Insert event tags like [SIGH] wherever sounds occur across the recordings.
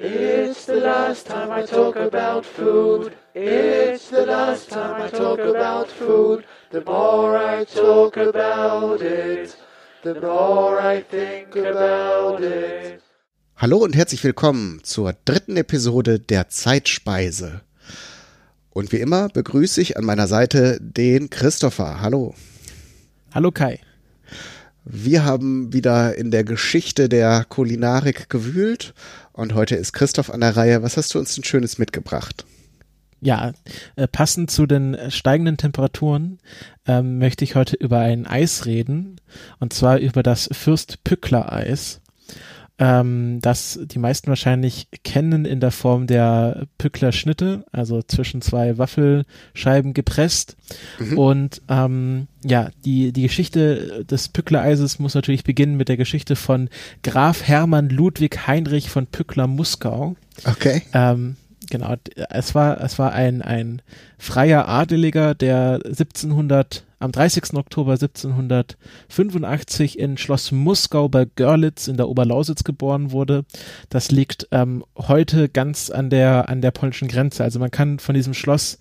It's the last time I talk about food. It's the last time I talk about food. The more I talk about it, the more I think about it. Hallo und herzlich willkommen zur dritten Episode der Zeitspeise. Und wie immer begrüße ich an meiner Seite den Christopher. Hallo. Hallo Kai. Wir haben wieder in der Geschichte der Kulinarik gewühlt und heute ist Christoph an der Reihe. Was hast du uns denn Schönes mitgebracht? Ja, äh, passend zu den steigenden Temperaturen ähm, möchte ich heute über ein Eis reden und zwar über das Fürst Pückler Eis ähm, das die meisten wahrscheinlich kennen in der Form der Pückler Schnitte, also zwischen zwei Waffelscheiben gepresst. Mhm. Und ähm, ja, die, die Geschichte des Pückler-Eises muss natürlich beginnen mit der Geschichte von Graf Hermann Ludwig Heinrich von Pückler-Muskau. Okay. Ähm, genau, es war, es war ein, ein freier Adeliger, der 1700 am 30. Oktober 1785 in Schloss Muskau bei Görlitz in der Oberlausitz geboren wurde. Das liegt ähm, heute ganz an der, an der polnischen Grenze. Also man kann von diesem Schloss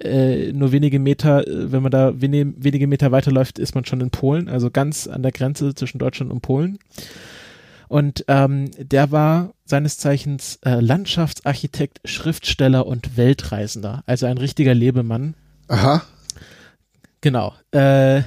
äh, nur wenige Meter, äh, wenn man da wenige, wenige Meter weiterläuft, ist man schon in Polen, also ganz an der Grenze zwischen Deutschland und Polen. Und ähm, der war seines Zeichens äh, Landschaftsarchitekt, Schriftsteller und Weltreisender, also ein richtiger Lebemann. Aha. Genau. Äh,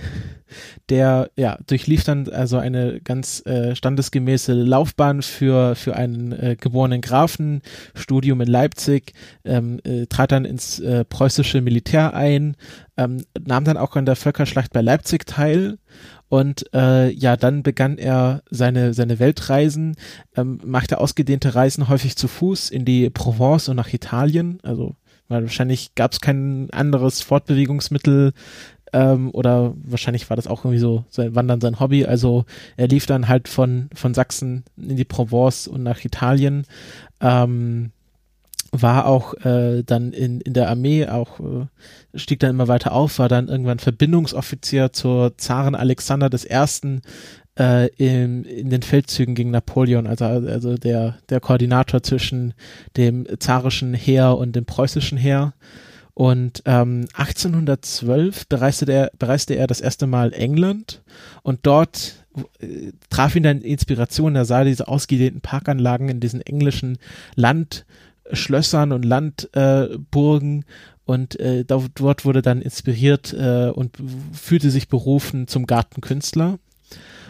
der ja durchlief dann also eine ganz äh, standesgemäße Laufbahn für für einen äh, geborenen Grafen, Studium in Leipzig, ähm, äh, trat dann ins äh, preußische Militär ein, ähm, nahm dann auch an der Völkerschlacht bei Leipzig teil und äh, ja, dann begann er seine, seine Weltreisen, ähm, machte ausgedehnte Reisen häufig zu Fuß in die Provence und nach Italien. Also weil wahrscheinlich gab es kein anderes Fortbewegungsmittel ähm, oder wahrscheinlich war das auch irgendwie so sein Wandern sein Hobby. Also er lief dann halt von, von Sachsen in die Provence und nach Italien. Ähm, war auch äh, dann in, in der Armee, auch äh, stieg dann immer weiter auf, war dann irgendwann Verbindungsoffizier zur Zaren Alexander I. Äh, in, in den Feldzügen gegen Napoleon, also, also der, der Koordinator zwischen dem zarischen Heer und dem preußischen Heer. Und ähm, 1812 bereiste er, bereiste er das erste Mal England. Und dort äh, traf ihn dann Inspiration. Er sah diese ausgedehnten Parkanlagen in diesen englischen Landschlössern und Landburgen. Äh, und äh, dort wurde dann inspiriert äh, und fühlte sich berufen zum Gartenkünstler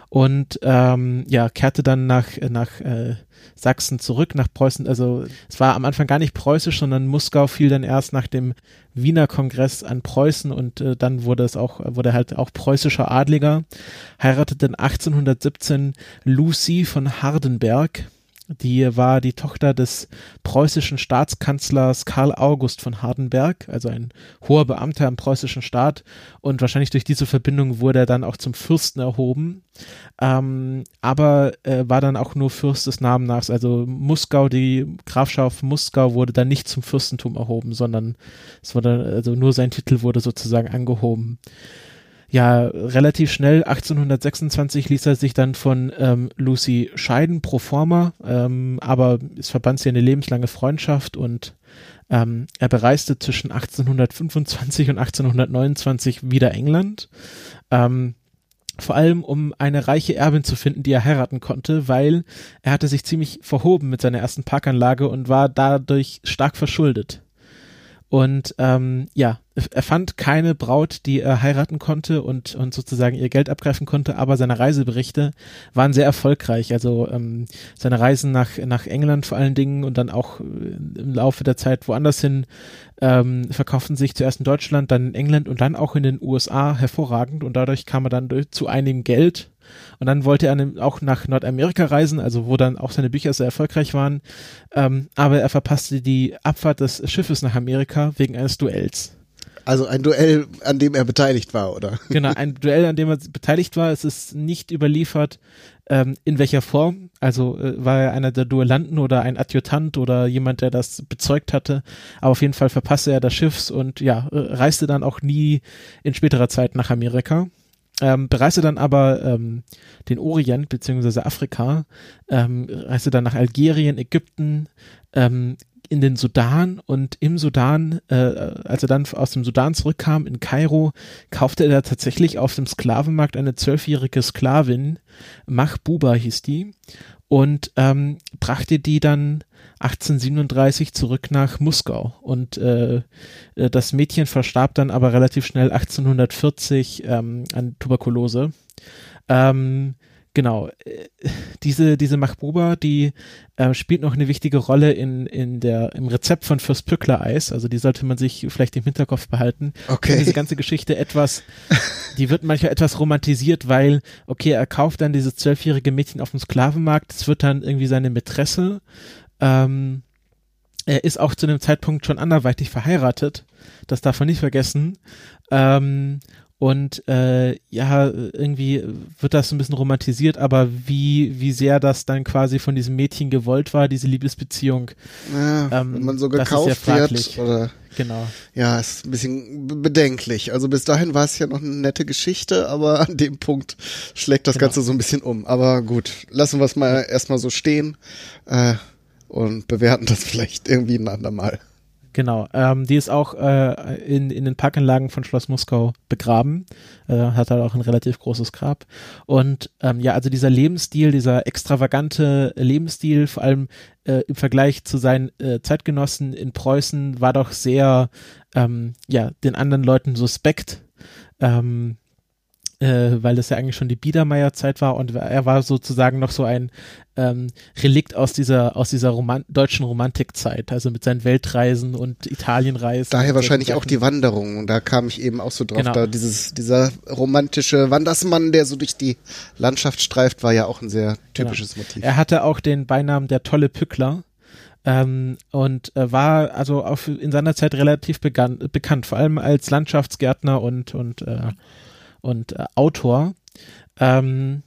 und ähm, ja, kehrte dann nach, nach äh, Sachsen zurück, nach Preußen. Also es war am Anfang gar nicht preußisch, sondern Muskau fiel dann erst nach dem Wiener Kongress an Preußen und äh, dann wurde es auch, wurde halt auch preußischer Adliger, heiratete dann 1817 Lucy von Hardenberg die war die Tochter des preußischen Staatskanzlers Karl August von Hardenberg, also ein hoher Beamter im preußischen Staat. Und wahrscheinlich durch diese Verbindung wurde er dann auch zum Fürsten erhoben. Ähm, aber äh, war dann auch nur Fürst des Namens Also Muskau, die Grafschaft Muskau wurde dann nicht zum Fürstentum erhoben, sondern es wurde, also nur sein Titel wurde sozusagen angehoben ja, relativ schnell, 1826 ließ er sich dann von ähm, Lucy scheiden, pro forma, ähm, aber es verband sie eine lebenslange Freundschaft und ähm, er bereiste zwischen 1825 und 1829 wieder England. Ähm, vor allem um eine reiche Erbin zu finden, die er heiraten konnte, weil er hatte sich ziemlich verhoben mit seiner ersten Parkanlage und war dadurch stark verschuldet. Und ähm, ja, er fand keine Braut, die er heiraten konnte und, und sozusagen ihr Geld abgreifen konnte, aber seine Reiseberichte waren sehr erfolgreich. Also ähm, seine Reisen nach, nach England vor allen Dingen und dann auch äh, im Laufe der Zeit woanders hin ähm, verkauften sich zuerst in Deutschland, dann in England und dann auch in den USA hervorragend und dadurch kam er dann durch, zu einigem Geld und dann wollte er auch nach Nordamerika reisen, also wo dann auch seine Bücher sehr erfolgreich waren. Ähm, aber er verpasste die Abfahrt des Schiffes nach Amerika wegen eines Duells. Also ein Duell, an dem er beteiligt war, oder? Genau, ein [LAUGHS] Duell, an dem er beteiligt war. Es ist nicht überliefert, ähm, in welcher Form. Also äh, war er einer der Duellanten oder ein Adjutant oder jemand, der das bezeugt hatte. Aber auf jeden Fall verpasste er das Schiffs und ja, äh, reiste dann auch nie in späterer Zeit nach Amerika. Ähm, bereiste dann aber ähm, den Orient beziehungsweise Afrika, ähm, reiste dann nach Algerien, Ägypten, ähm, in den Sudan und im Sudan, äh, als er dann aus dem Sudan zurückkam in Kairo, kaufte er tatsächlich auf dem Sklavenmarkt eine zwölfjährige Sklavin, Mahbuba hieß die, und ähm, brachte die dann 1837 zurück nach Muskau und äh, äh, das Mädchen verstarb dann aber relativ schnell 1840 ähm, an Tuberkulose. Ähm, genau, diese, diese Machbuba, die äh, spielt noch eine wichtige Rolle in, in der, im Rezept von Fürst Pückler Eis. Also die sollte man sich vielleicht im Hinterkopf behalten. Okay. Diese ganze Geschichte etwas, die wird manchmal etwas romantisiert, weil, okay, er kauft dann dieses zwölfjährige Mädchen auf dem Sklavenmarkt, es wird dann irgendwie seine Mätresse ähm, er ist auch zu dem Zeitpunkt schon anderweitig verheiratet. Das darf man nicht vergessen. Ähm, und äh, ja, irgendwie wird das ein bisschen romantisiert, aber wie, wie sehr das dann quasi von diesem Mädchen gewollt war, diese Liebesbeziehung. Ja, ähm, wenn man so das ist gekauft wird oder Genau. ja, ist ein bisschen be- bedenklich. Also bis dahin war es ja noch eine nette Geschichte, aber an dem Punkt schlägt das Genau. Ganze so ein bisschen um. Aber gut, lassen wir es mal erstmal so stehen äh, und bewerten das [LAUGHS] vielleicht irgendwie ein andermal. Genau, ähm, die ist auch äh, in, in den Parkanlagen von Schloss Muskau begraben, äh, hat halt auch ein relativ großes Grab. Und ähm, ja, also dieser Lebensstil, dieser extravagante Lebensstil, vor allem äh, im Vergleich zu seinen äh, Zeitgenossen in Preußen, war doch sehr, ähm, ja, den anderen Leuten suspekt. Ähm, äh, weil das ja eigentlich schon die Biedermeierzeit war und er war sozusagen noch so ein ähm, Relikt aus dieser aus dieser Roman deutschen Romantikzeit, also mit seinen Weltreisen und Italienreisen. Daher und wahrscheinlich auch die Wanderung. Und da kam ich eben auch so drauf. Genau. Da dieses, dieser romantische Wandersmann, der so durch die Landschaft streift, war ja auch ein sehr typisches Motiv. Er hatte auch den Beinamen der tolle Pückler. Ähm, und äh, war also für- in seiner Zeit relativ begann, bekannt, vor allem als Landschaftsgärtner und und äh, und äh, Autor. Ähm,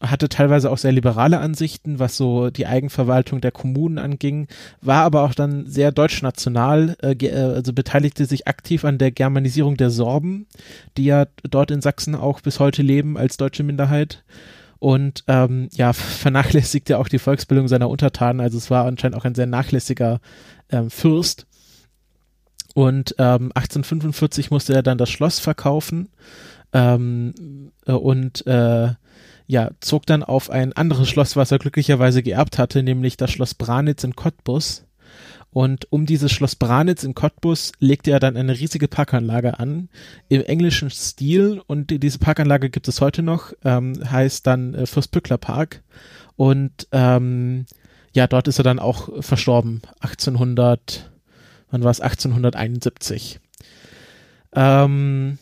hatte teilweise auch sehr liberale Ansichten, was so die Eigenverwaltung der Kommunen anging, war aber auch dann sehr deutschnational, äh, äh, also beteiligte sich aktiv an der Germanisierung der Sorben, die ja dort in Sachsen auch bis heute leben als deutsche Minderheit und ähm, ja, [LAUGHS] vernachlässigte auch die Volksbildung seiner Untertanen. Also es war anscheinend auch ein sehr nachlässiger ähm, Fürst. Und ähm, 1845 musste er dann das Schloss verkaufen ähm, äh, und äh, ja, zog dann auf ein anderes Schloss, was er glücklicherweise geerbt hatte, nämlich das Schloss Branitz in Cottbus. Und um dieses Schloss Branitz in Cottbus legte er dann eine riesige Parkanlage an, im englischen Stil. Und die- diese Parkanlage gibt es heute noch, ähm, heißt dann äh, Fürstpückler Park. Und ähm, ja, dort ist er dann auch verstorben, 1800, wann war es, 1871. Ähm,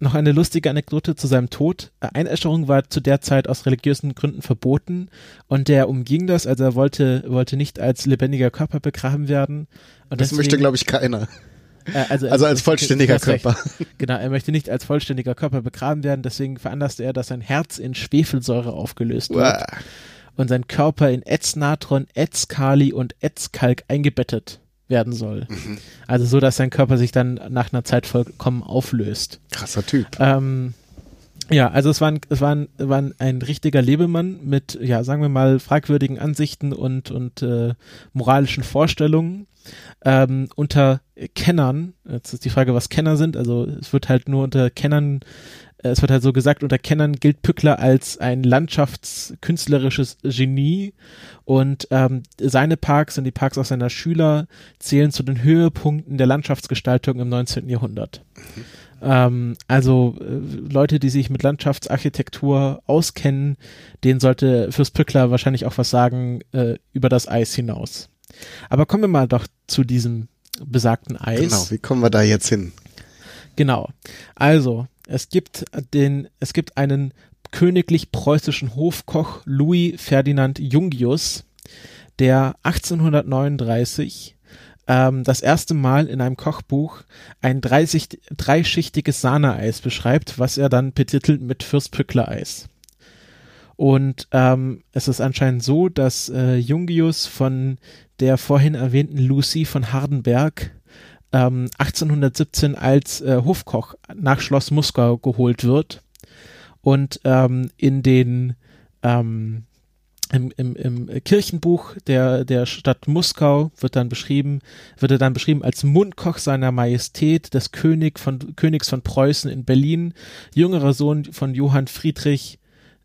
noch eine lustige Anekdote zu seinem Tod. Einäscherung war zu der Zeit aus religiösen Gründen verboten und er umging das, also er wollte, wollte nicht als lebendiger Körper begraben werden. Und das möchte, glaube ich, keiner. äh, also, Also als vollständiger. Körper. Genau, er möchte nicht als vollständiger Körper begraben werden, deswegen veranlasste er, dass sein Herz in Schwefelsäure aufgelöst wird Uah. und sein Körper in Ätznatron, Ätzkali und Ätzkalk eingebettet werden soll. Mhm. Also so, dass sein Körper sich dann nach einer Zeit vollkommen auflöst. Krasser Typ. Ähm, ja, also es war, ein, es war, ein, war ein, ein richtiger Lebemann mit, ja, sagen wir mal, fragwürdigen Ansichten und, und äh, moralischen Vorstellungen. Ähm, unter Kennern, jetzt ist die Frage, was Kenner sind, also es wird halt nur unter Kennern, es wird halt so gesagt, unter Kennern gilt Pückler als ein landschaftskünstlerisches Genie und ähm, seine Parks und die Parks auch seiner Schüler zählen zu den Höhepunkten der Landschaftsgestaltung im 19. Jahrhundert. Ähm, also äh, Leute, die sich mit Landschaftsarchitektur auskennen, denen sollte Fürst Pückler wahrscheinlich auch was sagen äh, über das Eis hinaus. Aber kommen wir mal doch zu diesem besagten Eis. Genau, wie kommen wir da jetzt hin? Genau. Also, es gibt den, es gibt einen königlich preußischen Hofkoch Louis Ferdinand Jungius, der 1839 ähm, das erste Mal in einem Kochbuch ein dreisicht, dreischichtiges Sahneeis beschreibt, was er dann betitelt mit Fürstpückler-Eis. Und ähm, es ist anscheinend so, dass äh, Jungius von der vorhin erwähnten Lucy von Hardenberg ähm, 1817 als äh, Hofkoch nach Schloss Muskau geholt wird. Und ähm, in den ähm, im, im, im Kirchenbuch der, der Stadt Muskau wird dann beschrieben, wird er dann beschrieben als Mundkoch seiner Majestät des König von, Königs von Preußen in Berlin, jüngerer Sohn von Johann Friedrich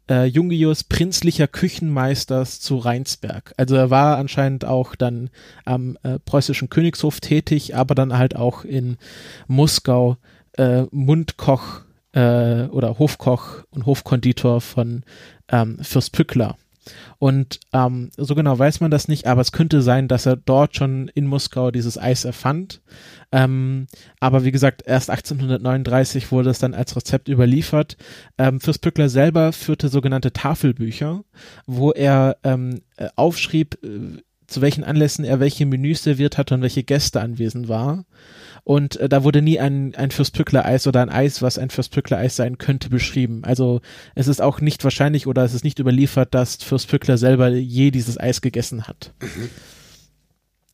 äh, Jungius, prinzlicher Küchenmeisters zu Rheinsberg. Also er war anscheinend auch dann am äh, preußischen Königshof tätig, aber dann halt auch in Muskau äh, Mundkoch äh, oder Hofkoch und Hofkonditor von ähm, Fürst Pückler. Und ähm, so genau weiß man das nicht, aber es könnte sein, dass er dort schon in Moskau dieses Eis erfand. Ähm, aber wie gesagt, erst 1839 wurde es dann als Rezept überliefert. Ähm, Fürst Pückler selber führte sogenannte Tafelbücher, wo er ähm, äh, aufschrieb, äh, zu welchen Anlässen er welche Menüs serviert hatte und welche Gäste anwesend war. Und äh, da wurde nie ein, ein Fürstpückler-Eis oder ein Eis, was ein Fürstpückler-Eis sein könnte, beschrieben. Also es ist auch nicht wahrscheinlich oder es ist nicht überliefert, dass Fürstpückler selber je dieses Eis gegessen hat. Mhm.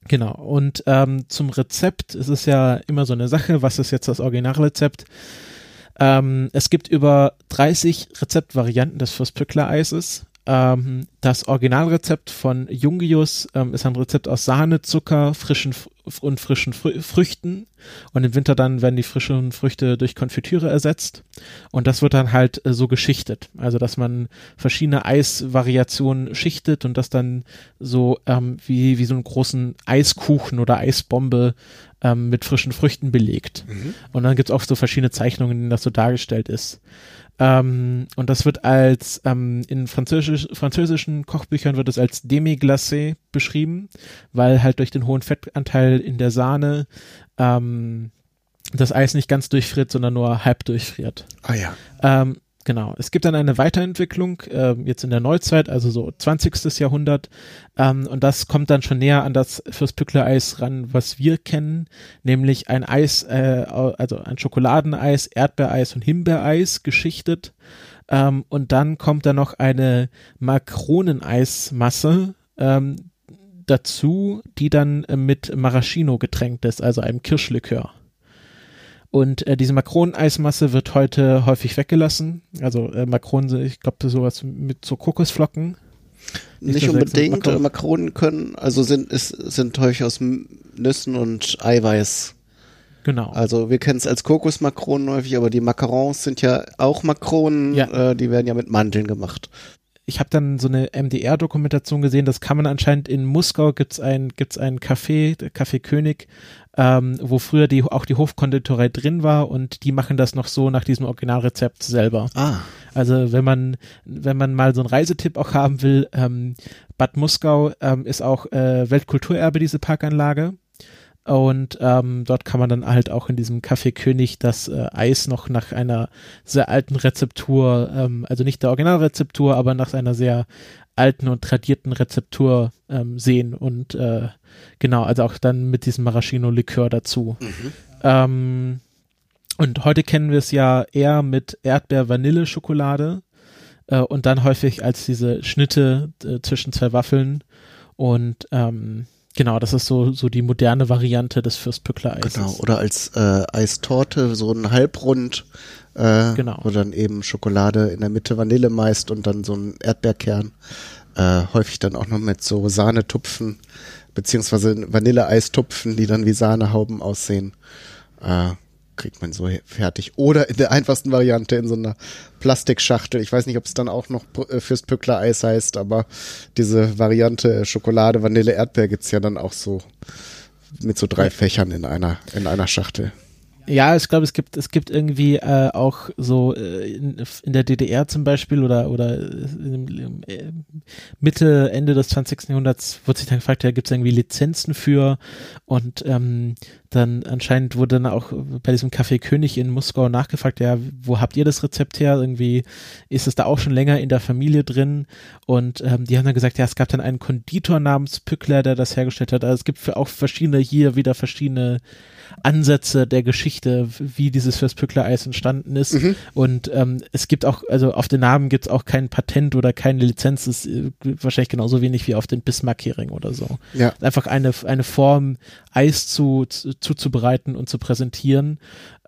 Genau. Und ähm, zum Rezept ist es ja immer so eine Sache. Was ist jetzt das Originalrezept? Ähm, es gibt über 30 Rezeptvarianten des Fürstpückler-Eises. Ähm, das Originalrezept von Jungius ähm, ist ein Rezept aus Sahne, Zucker, frischen und frischen Frü Früchten. Und im Winter dann werden die frischen Früchte durch Konfitüre ersetzt. Und das wird dann halt äh, so geschichtet. Also, dass man verschiedene Eisvariationen schichtet und das dann so ähm, wie, wie so einen großen Eiskuchen oder Eisbombe ähm, mit frischen Früchten belegt. Mhm. Und dann gibt es auch so verschiedene Zeichnungen, in denen das so dargestellt ist. Ähm, und das wird als, ähm, in Französisch, französischen Kochbüchern wird es als Demi-Glacé beschrieben, weil halt durch den hohen Fettanteil in der Sahne ähm, das Eis nicht ganz durchfriert, sondern nur halb durchfriert. Ah ja. Ähm, Genau. Es gibt dann eine Weiterentwicklung, äh, jetzt in der Neuzeit, also so 20. Jahrhundert, ähm, und das kommt dann schon näher an das Fürstpückler-Eis ran, was wir kennen, nämlich ein Eis, äh, also ein Schokoladeneis, Erdbeereis und Himbeereis geschichtet. Ähm, und dann kommt da noch eine Makroneneismasse ähm, dazu, die dann mit Maraschino getränkt ist, also einem Kirschlikör. Und äh, diese Makroneneismasse wird heute häufig weggelassen. Also äh, Makronen, ich glaube, sowas mit so Kokosflocken. Nicht, Nicht unbedingt. Makronen. Makronen können, also sind, ist, sind häufig aus Nüssen und Eiweiß. Genau. Also wir kennen es als Kokosmakronen häufig, aber die Macarons sind ja auch Makronen, ja. Äh, die werden ja mit Mandeln gemacht ich habe dann so eine MDR-Dokumentation gesehen, das kann man anscheinend in Muskau gibt's ein gibt's ein Café, Café König, ähm, wo früher die auch die Hofkonditorei drin war und die machen das noch so nach diesem Originalrezept selber. Ah. Also wenn man wenn man mal so einen Reisetipp auch haben will, ähm, Bad Muskau ähm, ist auch äh, Weltkulturerbe diese Parkanlage und ähm, dort kann man dann halt auch in diesem Café König das äh, Eis noch nach einer sehr alten Rezeptur, ähm, also nicht der Originalrezeptur, aber nach einer sehr alten und tradierten Rezeptur ähm, sehen. Und äh, genau, also auch dann mit diesem Maraschino-Likör dazu. Mhm. Ähm, und heute kennen wir es ja eher mit Erdbeer-Vanille-Schokolade äh, und dann häufig als diese Schnitte äh, zwischen zwei Waffeln. Und ähm, Genau, das ist so, so die moderne Variante des Fürstpückler-Eises. Genau, oder als äh, Eistorte, so ein Halbrund, äh, genau. wo dann eben Schokolade in der Mitte Vanille meist und dann so ein Erdbeerkern. Äh, häufig dann auch noch mit so Sahnetupfen, beziehungsweise Vanilleeistupfen, die dann wie Sahnehauben aussehen. Äh, kriegt man so fertig. Oder in der einfachsten Variante in so einer Plastikschachtel. Ich weiß nicht, ob es dann auch noch äh, fürs Pückler Eis heißt, aber diese Variante Schokolade, Vanille, Erdbeer gibt's ja dann auch so mit so drei Fächern in einer, in einer Schachtel. Ja, ich glaube, es gibt, es gibt irgendwie äh, auch so äh, in, in, der DDR zum Beispiel oder, oder in, äh, Mitte, Ende des 20. Jahrhunderts wurde sich dann gefragt, ja, gibt es irgendwie Lizenzen für und ähm, dann anscheinend wurde dann auch bei diesem Café König in Moskau nachgefragt, ja, wo habt ihr das Rezept her? Irgendwie ist es da auch schon länger in der Familie drin und ähm, die haben dann gesagt, ja, es gab dann einen Konditor namens Pückler, der das hergestellt hat. Also es gibt für auch verschiedene hier wieder verschiedene Ansätze der Geschichte, wie dieses Fürstpückler-Eis entstanden ist. Mhm. Und ähm, es gibt auch, also auf den Namen gibt es auch kein Patent oder keine Lizenz, das ist äh, wahrscheinlich genauso wenig wie auf den Bismarck-Hering oder so. Ja. Einfach eine, eine Form, Eis zu, zu, zuzubereiten und zu präsentieren.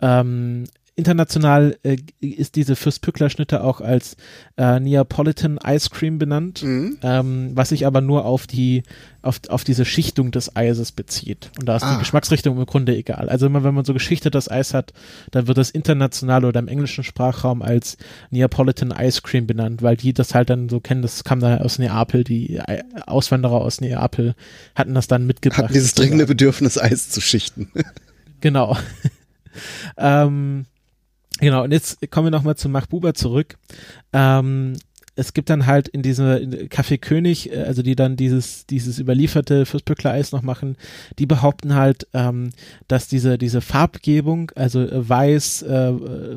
Ähm, international äh, ist diese Fürstpückler-Schnitte auch als äh, Neapolitan Ice Cream benannt, mhm. ähm, was sich aber nur auf die auf, auf diese Schichtung des Eises bezieht. Und da ist ah. die Geschmacksrichtung im Grunde egal. Also immer wenn man so geschichtetes Eis hat, dann wird das international oder im englischen Sprachraum als Neapolitan Ice Cream benannt, weil die das halt dann so kennen, das kam da aus Neapel, die Auswanderer aus Neapel hatten das dann mitgebracht. Hatten dieses dringende Bedürfnis, Eis zu schichten. Genau. [LAUGHS] ähm, genau, und jetzt kommen wir nochmal zu Machbuba zurück. Ähm, es gibt dann halt in diese in Café König, äh, also die dann dieses, dieses überlieferte Fürstböckler Eis noch machen, die behaupten halt, ähm, dass diese, diese Farbgebung, also äh, weiß, äh,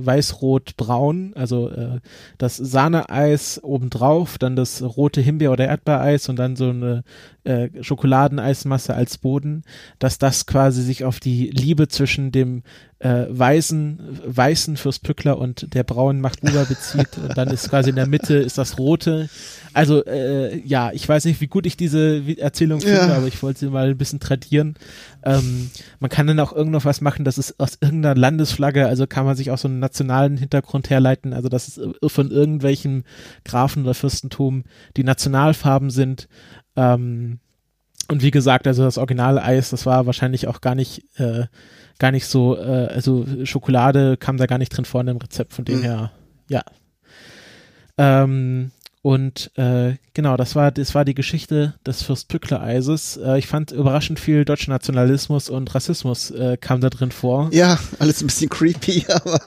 weiß, rot, braun, also äh, das Sahneeis obendrauf, dann das rote Himbeer- oder Erdbeereis und dann so eine äh, Schokoladeneismasse als Boden, dass das quasi sich auf die Liebe zwischen dem äh, weißen, weißen Fürstpückler und der braunen Machtbuber bezieht. Und dann ist quasi in der Mitte ist das rote. Also äh, ja, ich weiß nicht, wie gut ich diese Erzählung finde, ja. aber ich wollte sie mal ein bisschen tradieren. Ähm, man kann dann auch irgendwo was machen, das ist aus irgendeiner Landesflagge, also kann man sich auch so einen nationalen Hintergrund herleiten, also dass es von irgendwelchen Grafen oder Fürstentum die Nationalfarben sind. Ähm, und wie gesagt, also das originale Eis, das war wahrscheinlich auch gar nicht äh, gar nicht so, äh, also Schokolade kam da gar nicht drin vor in dem Rezept, von dem mhm. her, ja. Ähm, und äh, genau, das war, das war die Geschichte des Fürst-Pückler-Eises. Äh, ich fand überraschend viel deutscher Nationalismus und Rassismus äh, kam da drin vor. Ja, alles ein bisschen creepy, [LAUGHS] aber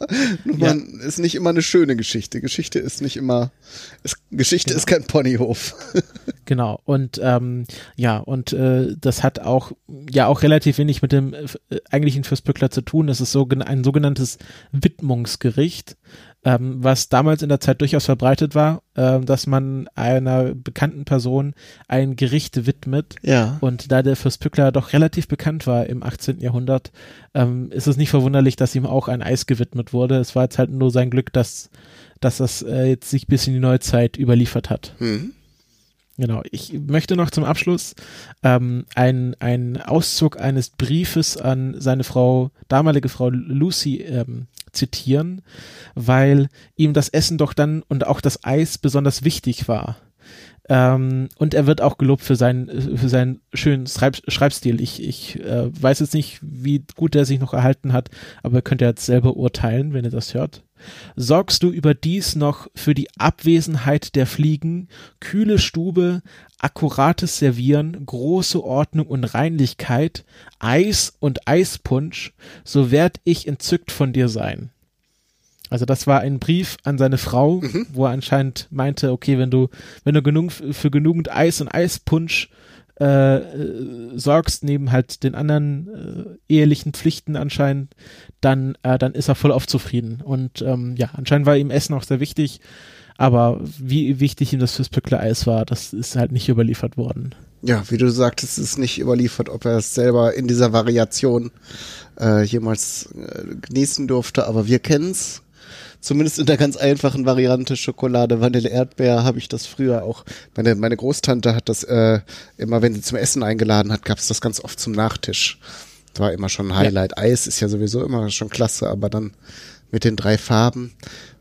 ja. man ist nicht immer eine schöne Geschichte. Geschichte ist nicht immer, ist, Geschichte genau. ist kein Ponyhof. [LAUGHS] genau, und ähm, ja, und äh, das hat auch, ja, auch relativ wenig mit dem äh, eigentlichen Fürst-Pückler zu tun. Es ist so ein sogenanntes Widmungsgericht ähm, was damals in der Zeit durchaus verbreitet war, äh, dass man einer bekannten Person ein Gericht widmet. Ja. Und da der Fürst Pückler doch relativ bekannt war im 18. Jahrhundert, ähm, ist es nicht verwunderlich, dass ihm auch ein Eis gewidmet wurde. Es war jetzt halt nur sein Glück, dass, dass das äh, jetzt sich bis in die Neuzeit überliefert hat. Mhm. Genau, ich möchte noch zum Abschluss ähm, ein Auszug eines Briefes an seine Frau, damalige Frau Lucy ähm, zitieren, weil ihm das Essen doch dann und auch das Eis besonders wichtig war. Ähm, und er wird auch gelobt für seinen, für seinen schönen Schreib Schreibstil. Ich, ich äh, weiß jetzt nicht, wie gut er sich noch erhalten hat, aber könnt ihr jetzt selber urteilen, wenn ihr das hört. Sorgst du überdies noch für die Abwesenheit der Fliegen, kühle Stube, akkurates Servieren, große Ordnung und Reinlichkeit, Eis und Eispunsch, so werd ich entzückt von dir sein. Also das war ein Brief an seine Frau, mhm. wo er anscheinend meinte, okay, wenn du, wenn du genug für genügend Eis und Eispunsch äh, sorgst, neben halt den anderen äh, ehelichen Pflichten anscheinend, dann, äh, dann ist er voll auf zufrieden. Und ähm, ja, anscheinend war ihm Essen auch sehr wichtig, aber wie wichtig ihm das fürs Eis war, das ist halt nicht überliefert worden. Ja, wie du sagtest, ist nicht überliefert, ob er es selber in dieser Variation äh, jemals äh, genießen durfte, aber wir kennen's zumindest in der ganz einfachen Variante Schokolade, Vanille, Erdbeer habe ich das früher auch. Meine, meine Großtante hat das äh, immer, wenn sie zum Essen eingeladen hat, gab es das ganz oft zum Nachtisch. Das war immer schon ein Highlight. Ja. Eis ist ja sowieso immer schon klasse, aber dann mit den drei Farben.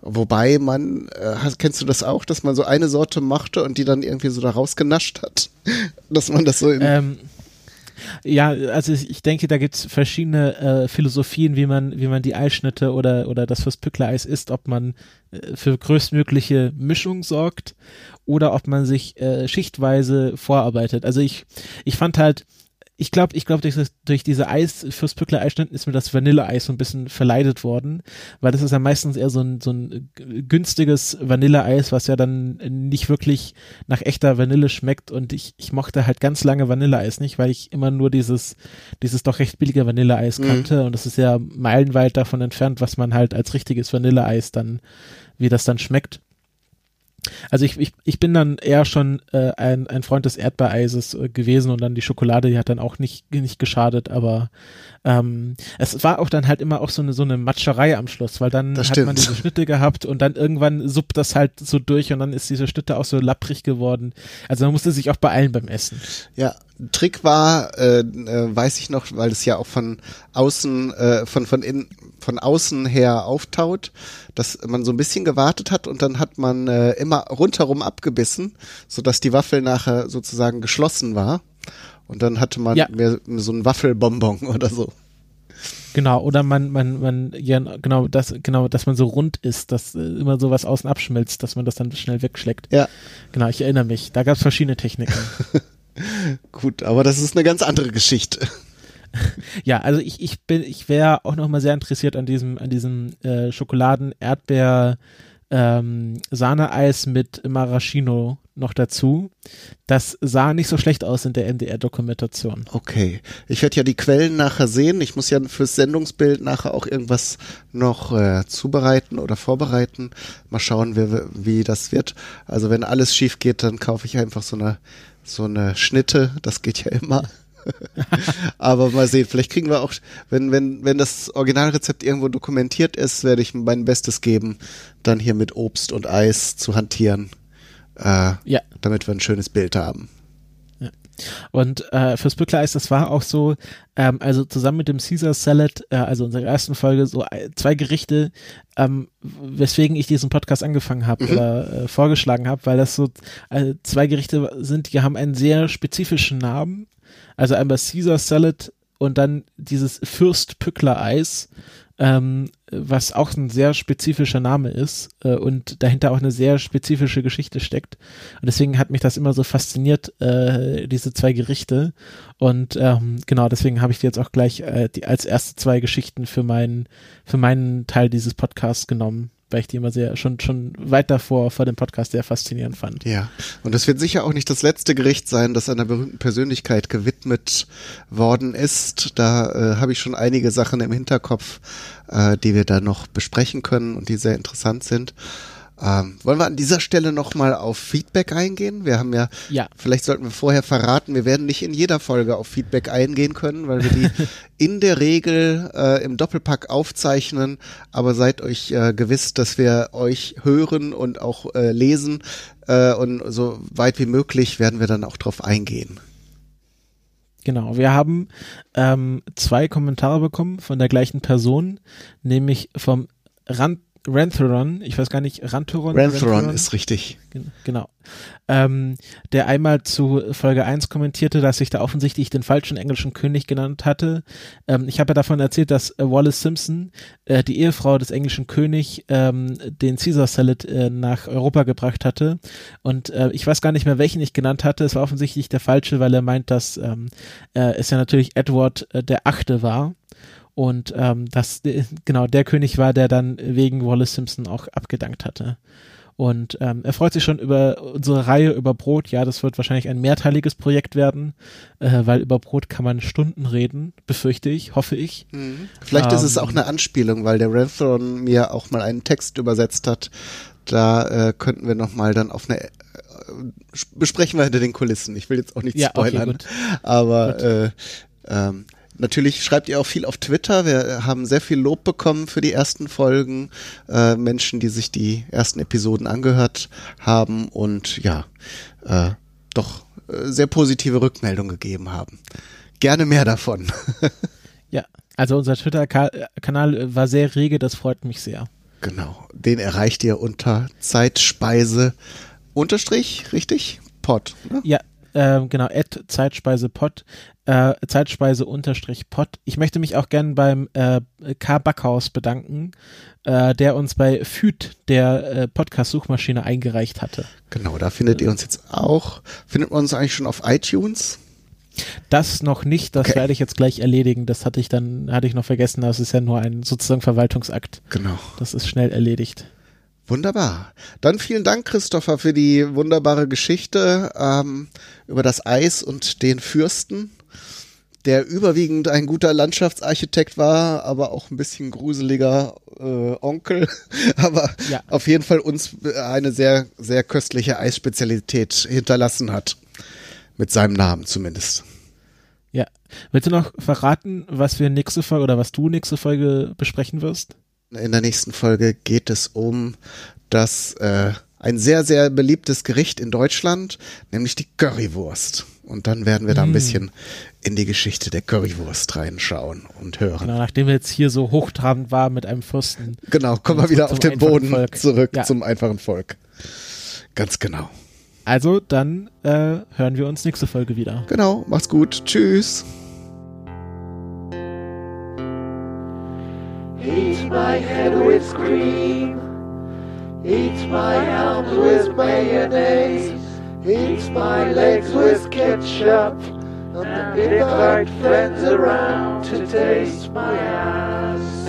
Wobei man, äh, kennst du das auch, dass man so eine Sorte machte und die dann irgendwie so da rausgenascht hat? [LAUGHS] dass man das so in, ähm, ja, also ich denke, da gibt es verschiedene äh, Philosophien, wie man, wie man die Eisschnitte oder, oder das fürs Pückler-Eis isst, ob man äh, für größtmögliche Mischung sorgt oder ob man sich äh, schichtweise vorarbeitet. Also ich, ich fand halt, ich glaube, ich glaube, durch, durch diese Eis, fürs Pückler Eisschnitten ist mir das Vanilleeis so ein bisschen verleidet worden, weil das ist ja meistens eher so ein, so ein günstiges Vanilleeis, was ja dann nicht wirklich nach echter Vanille schmeckt und ich, ich mochte halt ganz lange Vanilleeis nicht, weil ich immer nur dieses, dieses doch recht billige Vanilleeis mhm. kannte mhm. und das ist ja meilenweit davon entfernt, was man halt als richtiges Vanilleeis dann, wie das dann schmeckt. Also ich, ich, ich bin dann eher schon äh, ein, ein Freund des Erdbeereises äh, gewesen und dann die Schokolade, die hat dann auch nicht, nicht geschadet, aber ähm, es war auch dann halt immer auch so eine so eine Matscherei am Schluss, weil dann das hat stimmt. man diese Schnitte gehabt und dann irgendwann suppt das halt so durch und dann ist diese Schnitte auch so lapprig geworden. Also man musste sich auch beeilen beim Essen. Ja, Trick war, äh, äh, weiß ich noch, weil es ja auch von außen, äh, von von innen von außen her auftaut, dass man so ein bisschen gewartet hat und dann hat man äh, immer rundherum abgebissen, sodass die Waffel nachher sozusagen geschlossen war. Und dann hatte man ja. mehr so ein Waffelbonbon [LAUGHS] oder so. Genau, oder man, man, man, ja, genau, das, genau, dass man so rund ist, dass äh, immer so was außen abschmilzt, dass man das dann schnell wegschlägt. Ja. Genau, ich erinnere mich. Da gab es verschiedene Techniken. [LAUGHS] Gut, aber das ist eine ganz andere Geschichte. [LAUGHS] ja, also ich, ich bin, ich wäre auch noch mal sehr interessiert an diesem, an diesem äh, Schokoladen-Erdbeer- ähm, Sahneeis mit Maraschino noch dazu. Das sah nicht so schlecht aus in der NDR-Dokumentation. Okay. Ich werde ja die Quellen nachher sehen. Ich muss ja fürs Sendungsbild nachher auch irgendwas noch äh, zubereiten oder vorbereiten. Mal schauen, wie, wie das wird. Also wenn alles schief geht, dann kaufe ich einfach so eine so eine Schnitte. Das geht ja immer. [LAUGHS] Aber mal sehen, vielleicht kriegen wir auch, wenn, wenn, wenn das Originalrezept irgendwo dokumentiert ist, werde ich mein Bestes geben, dann hier mit Obst und Eis zu hantieren. Äh, ja. Damit wir ein schönes Bild haben. Und äh, fürs Bücklereis, das war auch so, ähm, also zusammen mit dem Caesar Salad, äh, also unserer ersten Folge, so zwei Gerichte, ähm, weswegen ich diesen Podcast angefangen habe mhm. oder äh, vorgeschlagen habe, weil das so äh, zwei Gerichte sind, die haben einen sehr spezifischen Namen also einmal Caesar Salad und dann dieses Fürst Pückler Eis, ähm, was auch ein sehr spezifischer Name ist äh, und dahinter auch eine sehr spezifische Geschichte steckt. Und deswegen hat mich das immer so fasziniert, äh, diese zwei Gerichte. Und ähm, genau, deswegen habe ich die jetzt auch gleich äh, die, als erste zwei Geschichten für meinen, für meinen Teil dieses Podcasts genommen weil ich die immer sehr, schon, schon weit davor vor dem Podcast sehr faszinierend fand. Ja. Und das wird sicher auch nicht das letzte Gericht sein, das einer berühmten Persönlichkeit gewidmet worden ist. Da äh, habe ich schon einige Sachen im Hinterkopf, äh, die wir da noch besprechen können und die sehr interessant sind. Ähm, wollen wir an dieser Stelle nochmal auf Feedback eingehen? Wir haben ja, ja, vielleicht sollten wir vorher verraten, wir werden nicht in jeder Folge auf Feedback eingehen können, weil wir die [LAUGHS] in der Regel äh, im Doppelpack aufzeichnen. Aber seid euch äh, gewiss, dass wir euch hören und auch äh, lesen. Äh, und so weit wie möglich werden wir dann auch drauf eingehen. Genau, wir haben ähm, zwei Kommentare bekommen von der gleichen Person, nämlich vom Rand Rantheron, ich weiß gar nicht, Rantheron? Rantheron ist richtig. Genau. Ähm, der einmal zu Folge 1 kommentierte, dass ich da offensichtlich den falschen englischen König genannt hatte. Ähm, ich habe ja davon erzählt, dass äh, Wallace Simpson, äh, die Ehefrau des englischen Königs, ähm, den Caesar Salad äh, nach Europa gebracht hatte. Und äh, ich weiß gar nicht mehr, welchen ich genannt hatte. Es war offensichtlich der falsche, weil er meint, dass ähm, äh, es ja natürlich Edward äh, der Achte war und ähm, das [LAUGHS] genau der König war, der dann wegen Wallace Simpson auch abgedankt hatte. Und ähm, er freut sich schon über unsere Reihe über Brot. Ja, das wird wahrscheinlich ein mehrteiliges Projekt werden, äh, weil über Brot kann man Stunden reden, befürchte ich, hoffe ich. Mhm. Vielleicht ähm, ist es ähm, auch eine Anspielung, weil der Renthron mir auch mal einen Text übersetzt hat. Da äh, könnten wir noch mal dann auf eine äh, besprechen wir hinter den Kulissen. Ich will jetzt auch nicht ja, spoilern, okay, aber äh, ähm, Natürlich schreibt ihr auch viel auf Twitter. Wir haben sehr viel Lob bekommen für die ersten Folgen. Äh, Menschen, die sich die ersten Episoden angehört haben und ja, äh, doch äh, sehr positive Rückmeldungen gegeben haben. Gerne mehr davon. ja, also unser Twitter-Kanal war sehr rege, das freut mich sehr. Genau, den erreicht ihr unter Zeitspeise unterstrich, richtig? Pod. Ne? Ja, äh, genau, at Zeitspeisepod, äh, Zeitspeise unterstrich Pod. Ich möchte mich auch gern beim äh, K. Backhaus bedanken, äh, der uns bei FÜD, der äh, Podcast-Suchmaschine, eingereicht hatte. Genau, da findet ihr uns jetzt auch. Findet man uns eigentlich schon auf iTunes? Das noch nicht, das okay. werde ich jetzt gleich erledigen. Das hatte ich dann, hatte ich noch vergessen, das ist ja nur ein sozusagen Verwaltungsakt. Genau. Das ist schnell erledigt. Wunderbar. Dann vielen Dank, Christopher, für die wunderbare Geschichte ähm, über das Eis und den Fürsten, der überwiegend ein guter Landschaftsarchitekt war, aber auch ein bisschen gruseliger äh, Onkel. [LAUGHS] aber ja. auf jeden Fall uns eine sehr, sehr köstliche Eisspezialität hinterlassen hat. Mit seinem Namen zumindest. Ja. Willst du noch verraten, was wir nächste Folge oder was du nächste Folge besprechen wirst? In der nächsten Folge geht es um das äh, ein sehr, sehr beliebtes Gericht in Deutschland, nämlich die Currywurst. Und dann werden wir da ein mm. bisschen in die Geschichte der Currywurst reinschauen und hören. Genau, nachdem wir jetzt hier so hochtrabend waren mit einem Fürsten. Genau, kommen wir wieder auf den Boden Volk. zurück ja. zum einfachen Volk. Ganz genau. Also, dann äh, hören wir uns nächste Folge wieder. Genau, macht's gut. Tschüss. Eat my head with cream. Eat my arms with mayonnaise. Eat my legs with ketchup. And invite friends around to taste my ass.